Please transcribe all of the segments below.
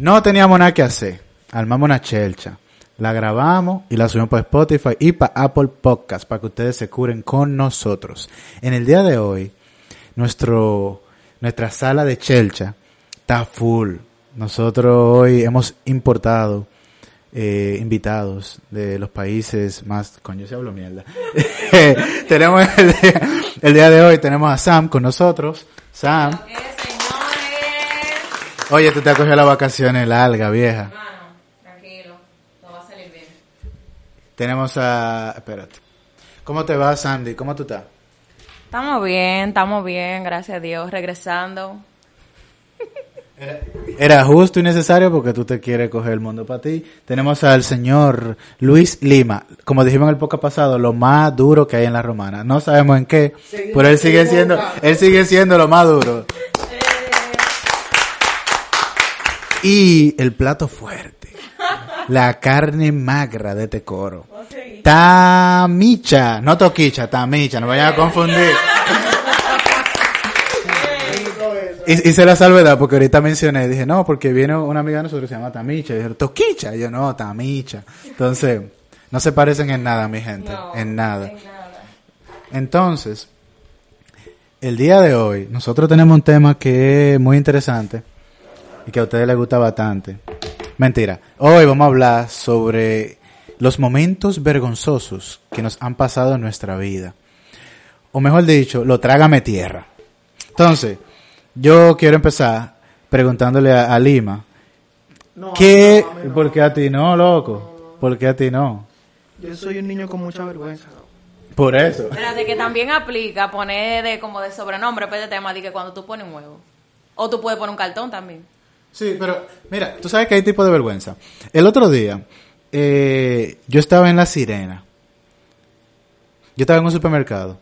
No teníamos nada que hacer. Armamos una chelcha. La grabamos y la subimos para Spotify y para Apple Podcast para que ustedes se curen con nosotros. En el día de hoy, nuestro, nuestra sala de chelcha está full. Nosotros hoy hemos importado eh, invitados de los países más... Coño, se hablo mierda. tenemos el día, el día de hoy, tenemos a Sam con nosotros. Sam. Oye, tú te has cogido las vacaciones largas, vieja. Hermano, tranquilo, todo va a salir bien. Tenemos a... Espérate. ¿Cómo te va, Sandy? ¿Cómo tú estás? Estamos bien, estamos bien, gracias a Dios, regresando. Era justo y necesario porque tú te quieres coger el mundo para ti. Tenemos al señor Luis Lima. Como dijimos en el podcast pasado, lo más duro que hay en la romana. No sabemos en qué, pero él sigue siendo, él sigue siendo lo más duro. Y el plato fuerte. La carne magra de este coro. Tamicha, no toquicha, tamicha, no vayan a confundir. Y- Hice la salvedad porque ahorita mencioné, dije, no, porque viene una amiga de nosotros que se llama Tamicha, y dijeron, Toquicha, y yo no, Tamicha. Entonces, no se parecen en nada, mi gente, en nada. Entonces, el día de hoy, nosotros tenemos un tema que es muy interesante y que a ustedes les gusta bastante. Mentira, hoy vamos a hablar sobre los momentos vergonzosos que nos han pasado en nuestra vida. O mejor dicho, lo trágame tierra. Entonces, yo quiero empezar preguntándole a, a Lima, No, ¿qué? no, no. ¿Por qué a ti no, loco? ¿Por qué a ti no? Yo soy un niño con mucha vergüenza. Por eso. Espérate, que también aplica poner de como de sobrenombre para este tema de que cuando tú pones un huevo. O tú puedes poner un cartón también. Sí, pero mira, tú sabes que hay tipo de vergüenza. El otro día, eh, yo estaba en La Sirena. Yo estaba en un supermercado.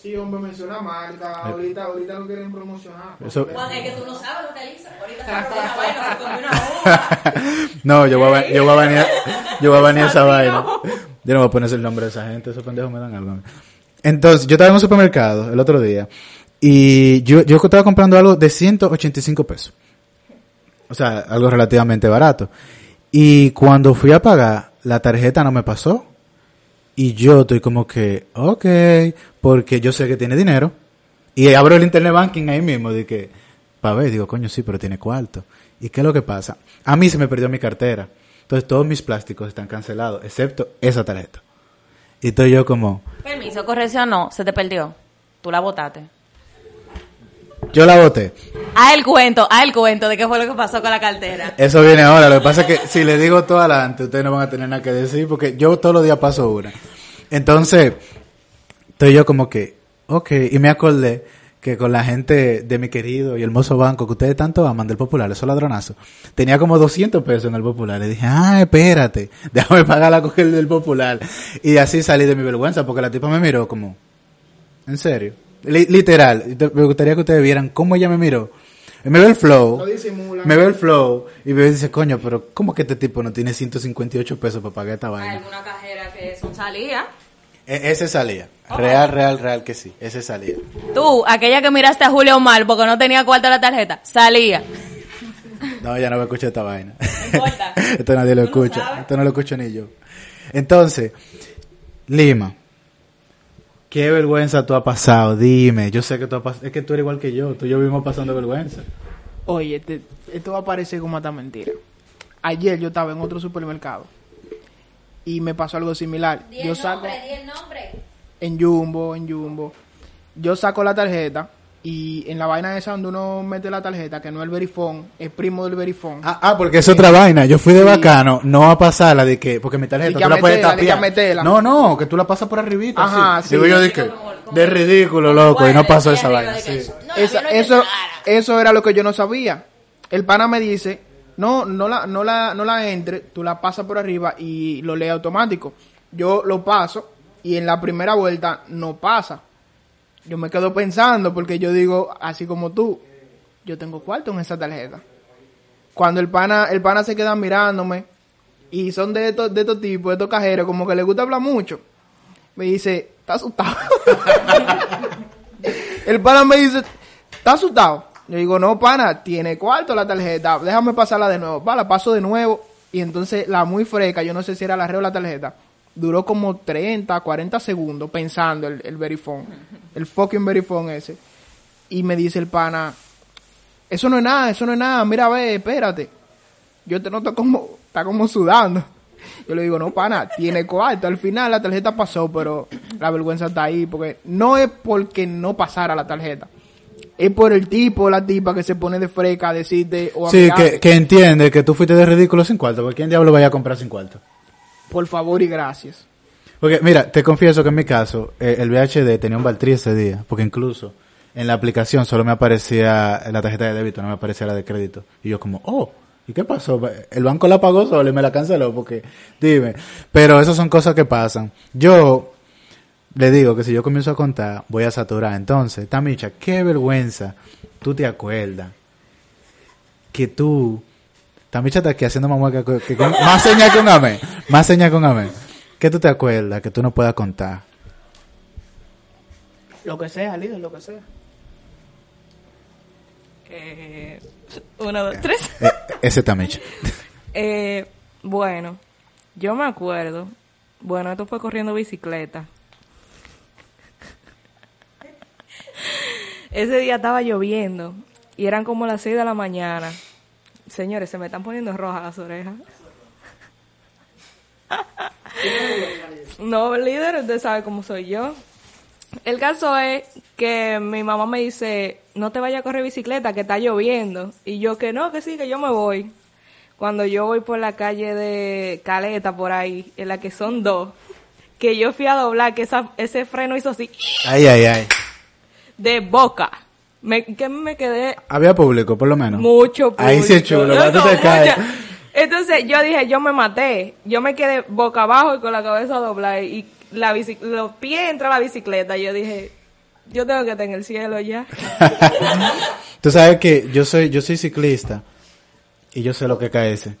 Sí, hombre, menciona marca. Ahorita, ahorita lo quieren promocionar. Eso- Juan, es que tú no sabes lo que Elisa. Ahorita se una vaina, se comió una uva. No, yo voy a, yo voy a banear, yo voy a banear esa vaina. Yo no voy a poner el nombre de esa gente, esos pendejos me dan algo. a. Entonces, yo estaba en un supermercado el otro día y yo, yo estaba comprando algo de 185 pesos. O sea, algo relativamente barato. Y cuando fui a pagar, la tarjeta no me pasó. Y yo estoy como que, ok, porque yo sé que tiene dinero. Y abro el internet banking ahí mismo, de que, para ver, digo, coño, sí, pero tiene cuarto. ¿Y qué es lo que pasa? A mí se me perdió mi cartera. Entonces todos mis plásticos están cancelados, excepto esa tarjeta. Y estoy yo como, Permiso, corrección, no, se te perdió. Tú la botaste. Yo la boté. Haz el cuento, haz el cuento de qué fue lo que pasó con la cartera. Eso viene ahora. Lo que pasa es que si le digo todo adelante, ustedes no van a tener nada que decir porque yo todos los días paso una. Entonces, estoy yo como que, ok, y me acordé que con la gente de mi querido y hermoso banco que ustedes tanto aman del Popular, esos ladronazos, tenía como 200 pesos en el Popular. Le dije, ah, espérate, déjame pagar la coger del Popular. Y así salí de mi vergüenza porque la tipa me miró como, en serio, literal. Me gustaría que ustedes vieran cómo ella me miró. Me ve el flow. No. Me ve el flow y me dice, coño, pero ¿cómo que este tipo no tiene 158 pesos para pagar esta Hay vaina? alguna cajera que son salidas. E- ese salía. Real, real, real que sí. Ese salía. Tú, aquella que miraste a Julio mal porque no tenía cuarto la tarjeta, salía. No, ya no me escucha esta vaina. importa. Esto nadie lo escucha. Esto no lo escucho ni yo. Entonces, Lima, ¿qué vergüenza tú has pasado? Dime. Yo sé que tú has pas- Es que tú eres igual que yo. Tú y yo vivimos pasando vergüenza. Oye, este- esto va a parecer como esta mentira. Ayer yo estaba en otro supermercado y me pasó algo similar. Yo saco en Jumbo, en Jumbo. Yo saco la tarjeta y en la vaina esa donde uno mete la tarjeta, que no es el verifón, es primo del verifón. Ah, ah, porque es otra vaina. Yo fui de Sí. bacano, no a pasarla de que, porque mi tarjeta tú la puedes tapiar. meterla. No, no, que tú la pasas por arribita. Ajá, así. sí. Digo yo de que, de ridículo, loco, y no pasó esa vaina. sí. No, Esa- no eso, eso era lo que yo no sabía. El pana me dice, no, no la, no la, no la entre, tú la pasas por arriba y lo lee automático. Yo lo paso y en la primera vuelta no pasa. Yo me quedo pensando porque yo digo, así como tú, yo tengo cuarto en esa tarjeta. Cuando el pana, el pana se queda mirándome y son de estos, de estos tipos, de estos cajeros, como que les gusta hablar mucho. Me dice, ¿estás asustado? el pana me dice, ¿estás asustado? Yo digo, no, pana, tiene cuarto la tarjeta, déjame pasarla de nuevo. Va, la paso de nuevo. Y entonces la muy fresca, yo no sé si era la red o la tarjeta, duró como 30, 40 segundos pensando el, el verifone, el fucking verifone ese. Y me dice el pana, eso no es nada, eso no es nada, mira, ve, espérate. Yo te noto como, está como sudando. Yo le digo, no, pana, tiene cuarto. Al final la tarjeta pasó, pero la vergüenza está ahí, porque no es porque no pasara la tarjeta. Es por el tipo o la tipa que se pone de freca a decirte o a Sí, que, que entiende que tú fuiste de ridículo sin cuarto, porque ¿quién diablo vaya a comprar sin cuarto? Por favor y gracias. Porque, mira, te confieso que en mi caso, eh, el VHD tenía un Valtrí ese día, porque incluso en la aplicación solo me aparecía la tarjeta de débito, no me aparecía la de crédito. Y yo como, oh, ¿y qué pasó? El banco la pagó solo y me la canceló, porque, dime. Pero esas son cosas que pasan. Yo le digo que si yo comienzo a contar, voy a saturar. Entonces, Tamicha, qué vergüenza, tú te acuerdas que tú, Tamicha está aquí haciendo más mueca que, que con- más señas que un amén, más señas que un amén. ¿Qué tú te acuerdas que tú no puedas contar? Lo que sea, líder, lo que sea. Eh, uno, dos, tres. Eh, ese Tamicha. Eh, bueno, yo me acuerdo. Bueno, esto fue corriendo bicicleta. Ese día estaba lloviendo y eran como las 6 de la mañana. Señores, se me están poniendo rojas las orejas. No, líder, usted sabe cómo soy yo. El caso es que mi mamá me dice, no te vayas a correr bicicleta, que está lloviendo. Y yo que no, que sí, que yo me voy. Cuando yo voy por la calle de Caleta, por ahí, en la que son dos, que yo fui a doblar, que esa- ese freno hizo así, Ay, ay, ay. de boca. Me, que me quedé Había público, por lo menos. mucho Ahí sí es público. chulo, Yo cuando tú no, te caes. mucha- Entonces yo dije, yo me maté. Yo me quedé boca abajo y con la cabeza doblada y la bici- los pies entra la bicicleta. Yo dije, yo tengo que estar en el cielo ya. Tú sabes que yo soy, yo soy ciclista y yo sé lo que cae ese.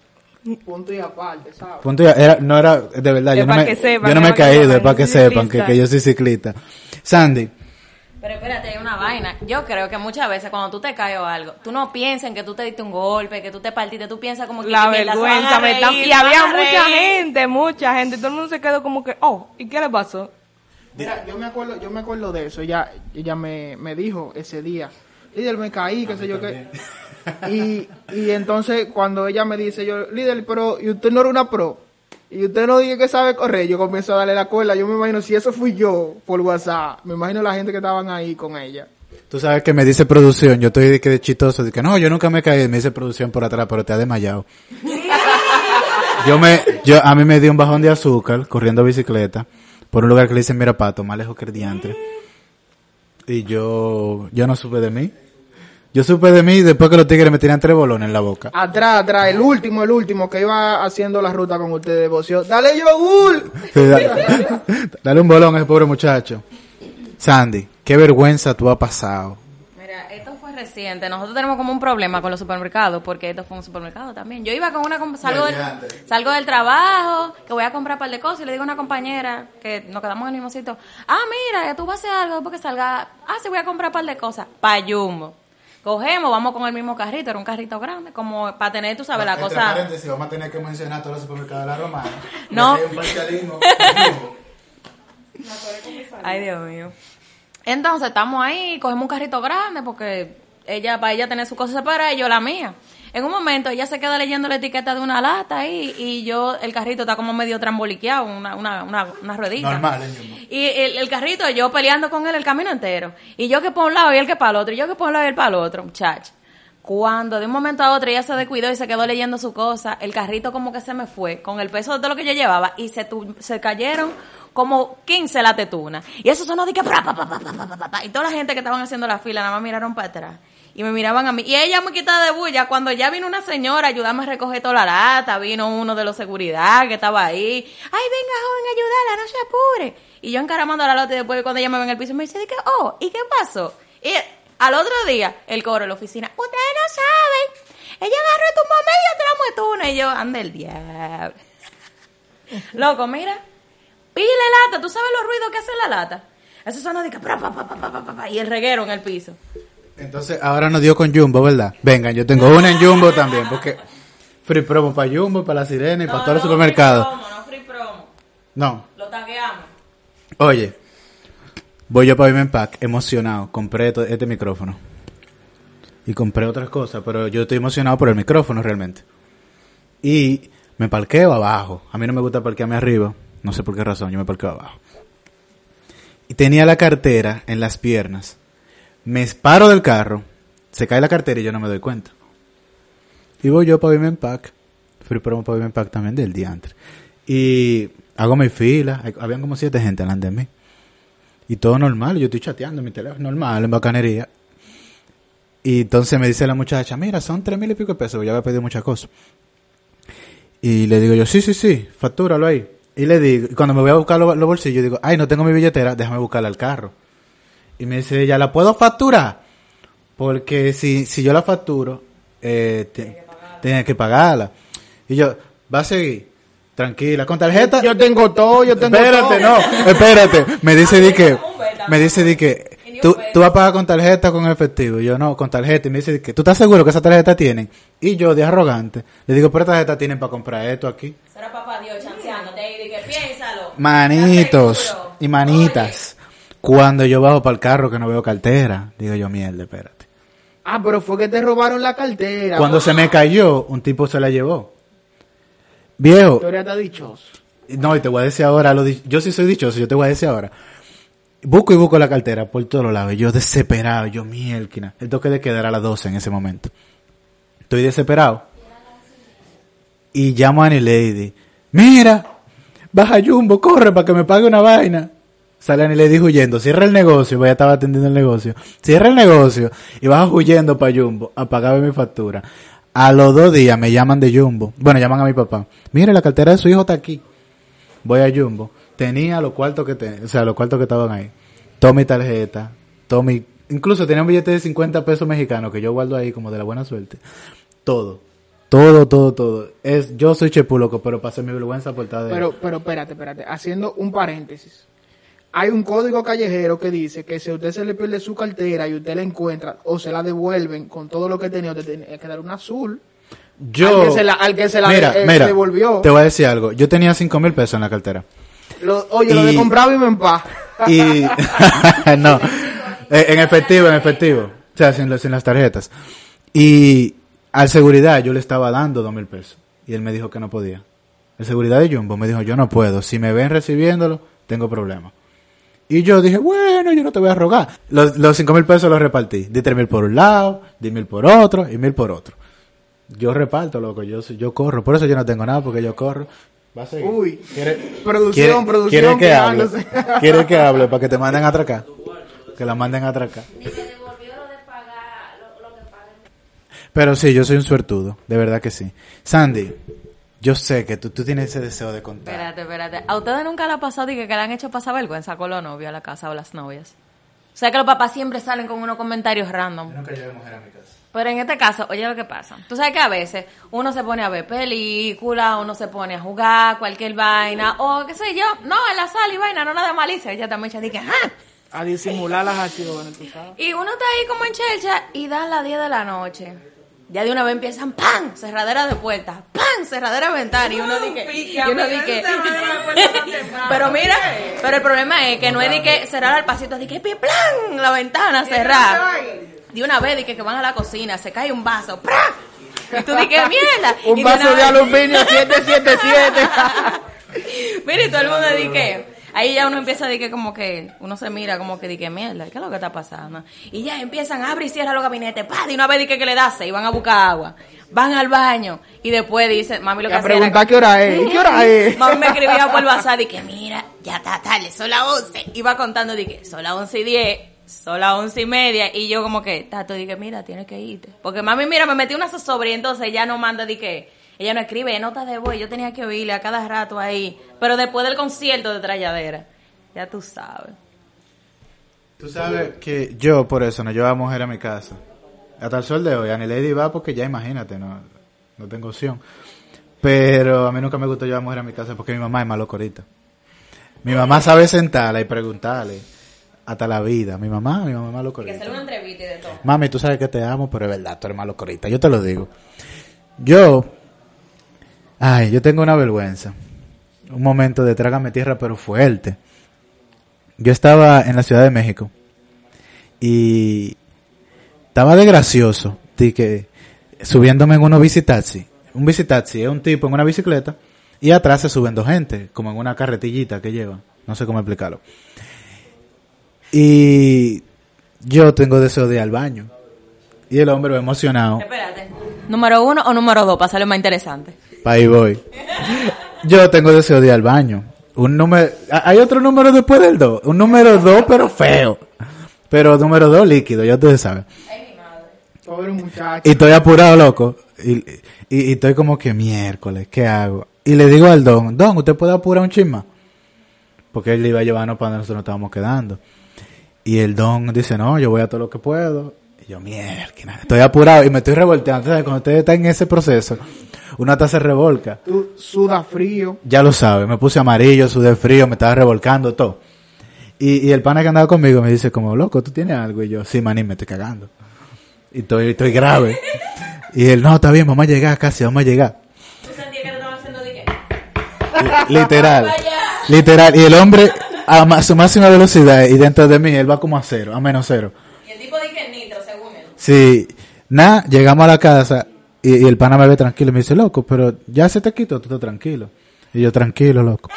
Punto y aparte, ¿sabes? Punto ya, era, no era, de verdad, Es yo no me, sepan, yo no me he caído, es para que sepan que, que yo soy ciclista. Sandy, Pero espérate, hay una vaina. Yo creo que muchas veces cuando tú te caes o algo, tú no piensas en que tú te diste un golpe, que tú te partiste, tú piensas como que La que vergüenza me está... reír, Y había mucha gente, mucha gente. Todo el mundo se quedó como que, oh, ¿y qué le pasó? Mira, yo me acuerdo, yo me acuerdo de eso. Ella, ella me, me dijo ese día, líder, me caí, qué sé yo qué. Y, y entonces cuando ella me dice, yo, líder, pero ¿y usted no era una pro? Y usted no dice que sabe correr, yo comienzo a darle la cuerda. Yo me imagino, si eso fui yo por WhatsApp, me imagino la gente que estaban ahí con ella. tú sabes que me dice producción, yo estoy de que de chistoso, de que no, yo nunca me caí, me dice producción por atrás, pero te ha desmayado. yo me, yo, a mí me dio un bajón de azúcar corriendo bicicleta por un lugar que le dicen Mirapato, más lejos que el diantre. Y yo, yo no supe de mí. Yo supe de mí después que los tigres me tiran tres bolones en la boca. Atrás, atrás, el último, el último que iba haciendo la ruta con ustedes, voció, dale yogur. Sí, dale un bolón a ese pobre muchacho. Sandy, qué vergüenza tú has pasado. Mira, esto fue reciente. Nosotros tenemos como un problema con los supermercados, porque esto fue un supermercado también. Yo iba con una... Salgo del, salgo del trabajo, que voy a comprar un par de cosas, y le digo a una compañera, que nos quedamos en el mismo sitio, ah, mira, tú vas a hacer algo porque salga... Ah, sí, voy a comprar un par de cosas. Pa' Jumbo. Cogemos, vamos con el mismo carrito, era un carrito grande, como para tener, tú sabes, la cosa... vamos a tener que mencionar todos los supermercados de la Romana. No. Aquí hay un parcialismo. Ay, Dios mío. Entonces estamos ahí, cogemos un carrito grande porque ella, para ella tener su cosa separada y yo la mía. En un momento ella se queda leyendo la etiqueta de una lata ahí y yo, el carrito está como medio tramboliqueado, una, una, una, una ruedita. Normal, ¿eh? Y el, el carrito, yo peleando con él el camino entero. Y yo que por un lado y él que para el otro. Y yo que por un lado y él para el otro, muchacho. Cuando de un momento a otro ella se descuidó y se quedó leyendo su cosa, el carrito como que se me fue con el peso de todo lo que yo llevaba y se, tu- se cayeron como 15 la tetuna. Y eso sonó de que... pra, pa, pa, pa, pa, pa, pa, pa, Y toda la gente que estaban haciendo la fila nada más miraron para atrás. Y me miraban a mí. Y ella muy quitada de bulla. Cuando ya vino una señora a ayudarme a recoger toda la lata, vino uno de los seguridad que estaba ahí. Ay, venga, joven, ayúdala, no se apure. Y yo encaramando la lata y después cuando ella me ve en el piso me dice, que, oh, ¿y qué pasó? Y al otro día, el cobro de la oficina, ustedes no saben. Ella agarró y tumbó medio tramo de. Y yo, anda el diablo. Loco, mira. Pile lata. ¿Tú sabes los ruidos que hace la lata? Eso suena de que... y el reguero en el piso. Entonces, ahora nos dio con Jumbo, ¿verdad? Vengan, yo tengo una en Jumbo también, porque free promo para Jumbo, para la Sirena y para todos los supermercados. No free promo, no free promo. No, Lo tagueamos. oye, voy yo para Vimen Pack, emocionado, compré este micrófono. Y compré otras cosas, pero yo estoy emocionado por el micrófono realmente. Y me parqueo abajo. A mí no me gusta parquearme arriba, no sé por qué razón, yo me parqueo abajo. Y tenía la cartera en las piernas. Me paro del carro, se cae la cartera y yo no me doy cuenta. Y voy yo para Vimen Pack. Promo para Vimen Pack también del diantre. Y hago mi fila. Habían como siete gente delante de mí. Y todo normal. Yo estoy chateando mi teléfono normal, en bacanería. Y entonces me dice la muchacha, mira, son tres mil y pico de pesos. Yo había pedido muchas cosas. Y le digo yo, sí, sí, sí, factúralo ahí. Y le digo, cuando me voy a buscar los, los bolsillos, digo, ay, no tengo mi billetera, déjame buscarla al carro. Y me dice ella, ¿la puedo facturar? Porque si, si yo la facturo, eh, te- tiene que pagarla. Y yo, va a seguir, tranquila, con tarjeta. Yo tengo todo, yo tengo espérate, todo. no, espérate. Me dice di que, me dice di que, tú, tú vas a pagar con tarjeta o con efectivo. Y yo no, con tarjeta. Y me dice di que, ¿tú estás seguro que esa tarjeta tienen? Y yo, de arrogante, le digo, pero tarjeta tienen para comprar esto aquí. Será papá Dios chanceándote que piénsalo. Manitos y manitas. Cuando yo bajo para el carro que no veo cartera, digo yo, mierda, espérate. Ah, pero fue que te robaron la cartera. Cuando se me cayó, un tipo se la llevó. Viejo, historia está dichosa. no, y te voy a decir ahora, lo di- yo sí soy dichoso, yo te voy a decir ahora. Busco y busco la cartera por todos los lados, yo desesperado, yo mielquina. El toque de quedar a las 12 en ese momento. Estoy desesperado. Y llamo a Annie Lady. Mira, baja Jumbo, corre para que me pague una vaina. Sale Annie Lady huyendo, cierra el negocio, pues ya estaba atendiendo el negocio. Cierra el negocio y vas huyendo para Jumbo a pagarme mi factura. A los dos días me llaman de Jumbo. Bueno, llaman a mi papá. Mire, la cartera de su hijo está aquí. Voy a Jumbo. Tenía los cuartos que te, o sea, los cuartos que estaban ahí. Todo mi tarjeta, todo mi, incluso tenía un billete de 50 pesos mexicanos que yo guardo ahí como de la buena suerte. Todo. Todo, todo, todo. Es, yo soy chepuloco, pero pasé mi vergüenza por estar de Pero, pero espérate, espérate. Haciendo un paréntesis. Hay un código callejero que dice que si a usted se le pierde su cartera y usted la encuentra o se la devuelven con todo lo que tenía, usted tiene que dar un azul. Yo, Al que se la- al que se la mira, de- eh, mira, devolvió. Te voy a decir algo. Yo tenía 5 mil pesos en la cartera. Lo- oye, lo de Y- comprar vive en paz. Y no, Eh, en efectivo, en efectivo, o sea, sin, las tarjetas. Y al seguridad yo le estaba dando dos mil pesos y él me dijo que no podía. El seguridad de Jumbo me dijo yo no puedo, si me ven recibiéndolo tengo problemas. Y yo dije, bueno, yo no te voy a rogar. Los, los cinco mil pesos los repartí. Di tres mil por un lado, di mil por otro y mil por otro. Yo reparto, loco, yo, soy- yo corro. Por eso yo no tengo nada, porque yo corro. Va a seguir. Uy. ¿Quiere- Producción, quiere- producción, quiere que hable? quejándose. ¿Quiere que hable para que te manden a atracar? Que la manden a atracar. Pero sí, yo soy un suertudo, de verdad que sí. Sandy, yo sé que tú, tú tienes ese deseo de contar. Espérate, espérate. ¿A ustedes nunca le ha pasado y que, que le han hecho pasar vergüenza con los novios a la casa o las novias? O sea que los papás siempre salen con unos comentarios random. nunca llevé mujer a mi casa. Pero en este caso, oye lo que pasa. Tú sabes que a veces uno se pone a ver películas, uno se pone a jugar cualquier vaina, o qué sé yo, no, en la sala y vaina, no nada malicia. Ella también se dice, ¡ah! A disimular las acciones, tú sabes. Y uno está ahí como en chelcha y dan las 10 de la noche. Ya de una vez empiezan ¡pam! Cerradera de puertas, ¡pam! Cerradera de ventana. Y uno dice, y uno dice, pero mira, pero el problema es que no es de que cerrar al pasito, es de que plan la ventana cerrar. De una vez de que, que van a la cocina, se cae un vaso, ¡pra! Y tú dices, mierda. Un Y vaso de vez- aluminio 777. Mira, y todo el mundo dice ahí ya uno empieza decir que como que uno se mira como que dice mierda, ¿qué es lo que está pasando? Y ya empiezan a abrir y cierran los gabinetes, pa, de una vez dice que le da y van a buscar agua, van al baño y después dicen, mami lo Y que hacía era- preguntar qué hora es. ¿Y qué hora es? Mami me escribía por WhatsApp y que mira, ya está tarde, son las 11. Iba contando de que son las 11 y 10, son las 11 y media. Y yo como que, Tato, dije, mira, tienes que irte. Porque mami, mira, me metí una sobre y entonces ella no manda de que, ella no escribe notas de voz. Yo tenía que oírle a cada rato ahí. Pero después del concierto de Tralladera, ya tú sabes. Tú sabes que yo por eso no llevo a mujer a mi casa. Hasta el sol de hoy, Annie Lady va porque ya imagínate, no, no tengo opción. Pero a mí nunca me gustó llevar a mujer a mi casa porque mi mamá es malo ahorita. Mi mamá sabe sentarla y preguntarle hasta la vida. Mi mamá, mi mamá lo Que hacer corita. una entrevista y de todo. Mami, tú sabes que te amo, pero es verdad, tú eres malo corita. Yo te lo digo. Yo, ay, yo tengo una vergüenza. Un momento de trágame tierra, pero fuerte. Yo estaba en la Ciudad de México y estaba de gracioso, que subiéndome en unos bicitaxi. Un bicitaxi es un tipo en una bicicleta y atrás se suben dos gente, como en una carretillita que llevan. No sé cómo explicarlo. Y yo tengo deseo de ir al baño. Y el hombre va emocionado. Espérate. ¿Número uno o número dos? Para hacerlo más interesante. Ahí voy. Yo tengo deseo de ir al baño. Un número, ¿hay otro número después del 2? Un número 2 pero feo. Pero número 2 líquido, ya ustedes saben. Pobre muchacho. Y estoy apurado, loco. Y, y, y estoy como que miércoles, ¿qué hago? Y le digo al don, don, ¿usted puede apurar un chisma? Porque él iba a llevarnos para donde nosotros nos estábamos quedando. Y el don dice, no, yo voy a todo lo que puedo. Yo, mierda, estoy apurado y me estoy revolteando. Entonces, cuando usted está en ese proceso, uno hasta se revolca. Tú suda frío. Ya lo sabe, me puse amarillo, sudé frío, me estaba revolcando, todo. Y, y el pana que andaba conmigo me dice como, loco, ¿tú tienes algo? Y yo, sí, maní, me estoy cagando. Y estoy, estoy grave. Y él, no, está bien, vamos a llegar casi, vamos a llegar. ¿Tú sentías que? Literal. Literal. Y el hombre a su máxima velocidad y dentro de mí él va como a cero, a menos cero. Y el tipo dije nitro, Sí, nada, llegamos a la casa y, y el pana me ve tranquilo y me dice, loco, pero ya se te quitó, tú estás tranquilo. Y yo, tranquilo, loco.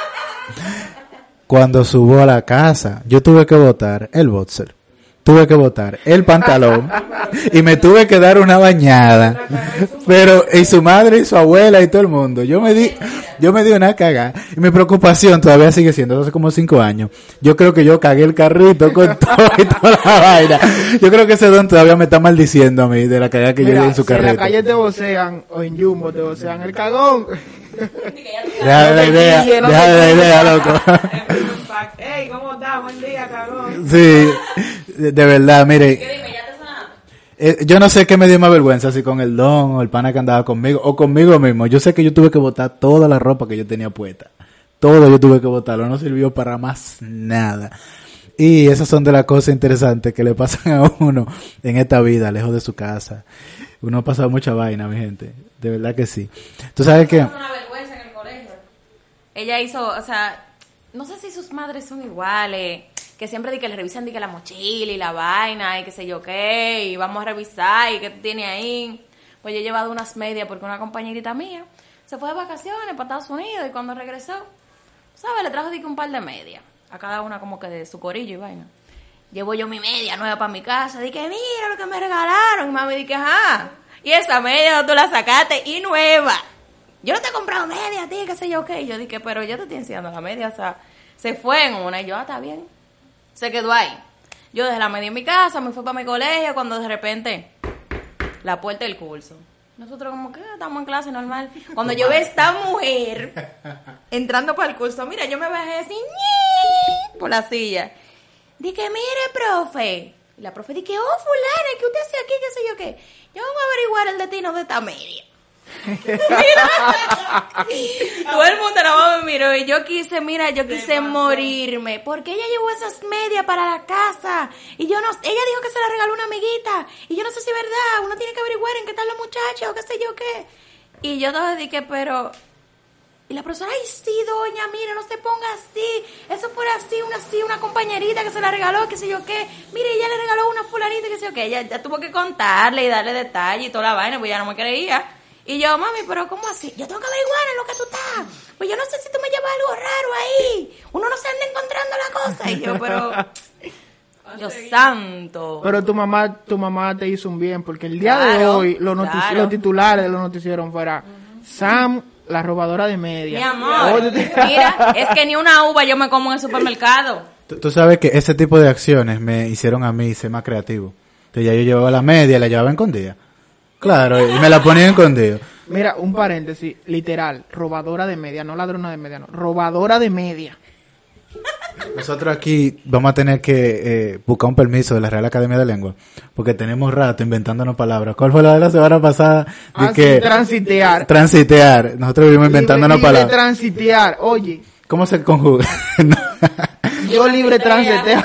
Cuando subo a la casa, yo tuve que botar el boxer, tuve que botar el pantalón y me tuve que dar una bañada. Pero, y su madre y su abuela y todo el mundo. Yo me di, yo me di una cagada. Y mi preocupación todavía sigue siendo, hace como cinco años. Yo creo que yo cagué el carrito con todo y toda la vaina. Yo creo que ese don todavía me está maldiciendo a mí de la cagada que yo Mira, di en su si en la carrito. calle te vocean o en Jumbo te vocean el cagón. Deja de la idea, deja de la idea, loco. Ey, ¿cómo estás? Buen día, cabrón. Sí, de, de verdad, mire, ¿Qué dime? ¿Ya te sonaba? eh, yo no sé qué me dio más vergüenza, si con el don o el pana que andaba conmigo, o conmigo mismo. Yo sé que yo tuve que botar toda la ropa que yo tenía puesta. Todo yo tuve que botarlo, no sirvió para más nada. Y esas son de las cosas interesantes que le pasan a uno en esta vida, lejos de su casa. Uno ha pasado mucha vaina, mi gente. De verdad que sí. Tú sabes que... Pasó una vergüenza en el colegio. Ella hizo, o sea, no sé si sus madres son iguales, que siempre di que le revisan di que la mochila y la vaina y qué sé yo qué, y vamos a revisar y qué tú tienes ahí. Pues yo he llevado unas medias porque una compañerita mía se fue de vacaciones para Estados Unidos y cuando regresó, ¿sabes? Le trajo di que un par de medias, a cada una como que de su corillo y vaina. Llevo yo mi media nueva para mi casa, di que mira lo que me regalaron, y mami di que ajá. Y esa media tú la sacaste y nueva. Yo no te he comprado media, tío, qué sé yo qué. Y yo dije, pero yo te estoy enseñando la media, o sea, se fue en una y yo, ah, está bien. Se quedó ahí. Yo dejé la media en mi casa, me fui para mi colegio cuando de repente la puerta del curso. Nosotros como que estamos en clase normal. Cuando yo veo a esta mujer entrando para el curso, mira, yo me bajé así ñi, por la silla. Dije, mire, profe. Y la profe dije, oh, fulana, ¿qué usted hace aquí? ¿Qué sé yo qué? Yo voy a averiguar el destino de esta media. Mira. Todo el mundo la mamá me miró y yo quise, mira, yo quise morirme. Porque ella llevó esas medias para la casa. Y yo no, ella dijo que se la regaló una amiguita. Y yo no sé si es verdad. Uno tiene que averiguar en qué están los muchachos o qué sé yo qué. Y yo todo dije, pero. Y la profesora, ay, sí, doña, mire, no se ponga así. Eso fuera así, una así, una compañerita que se la regaló, qué sé yo qué. Mire, ella le regaló una fulanita, qué sé yo qué. Ella ya tuvo que contarle y darle detalle y toda la vaina, pues ya no me creía. Y yo, mami, pero ¿cómo así? Yo tengo que averiguar en lo que tú estás. Pues yo no sé si tú me llevas algo raro ahí. Uno no se anda encontrando la cosa. Y yo, pero... Dios santo. Pero tu mamá, tu mamá te hizo un bien, porque el día de hoy los, notici- claro. los titulares de los noticieros fuera Sam, la robadora de media. Mi amor, mira, es que ni una uva yo me como en el supermercado. Tú, tú sabes que ese tipo de acciones me hicieron a mí ser más creativo. Entonces ya yo llevaba la media, la llevaba escondida. Claro, y me la ponía escondida. Mira, un paréntesis, literal, robadora de media, no ladrona de media, no, robadora de media. Nosotros aquí vamos a tener que eh, buscar un permiso de la Real Academia de Lengua, porque tenemos rato inventándonos palabras. ¿Cuál fue la de la semana pasada? De Ah, sí, que transitear. transitear. Nosotros vivimos inventándonos Libre- libre palabras. transitear, oye, ¿Cómo se conjuga? No. Yo libre transeteo.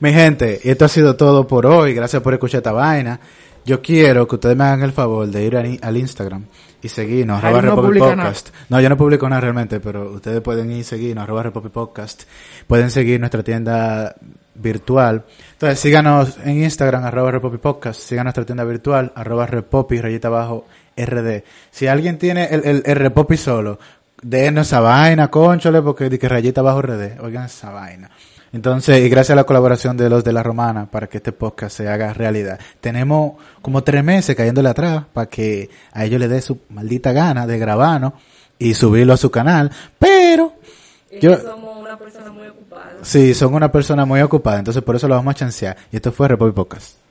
Mi gente, esto ha sido todo por hoy. Gracias por escuchar esta vaina. Yo quiero que ustedes me hagan el favor de ir al, al Instagram y seguirnos, arroba no Podcast. No, yo no publico nada realmente, pero ustedes pueden ir y seguirnos, arroba Republic Podcast. Pueden seguir nuestra tienda virtual. Entonces, síganos en Instagram, arroba Podcast. Sigan nuestra tienda virtual, arroba Repopi, rayita abajo, RD. Si alguien tiene el, el, el Repopi solo, denos esa vaina, conchole, porque di que rayita abajo RD. Oigan esa vaina. Entonces, y gracias a la colaboración de los de la Romana para que este podcast se haga realidad. Tenemos como tres meses cayéndole atrás para que a ellos les dé su maldita gana de grabarnos y subirlo a su canal, pero yo, somos una persona muy ocupada. sí, son una persona muy ocupada, entonces por eso lo vamos a chancear. Y esto fue Republic Podcast.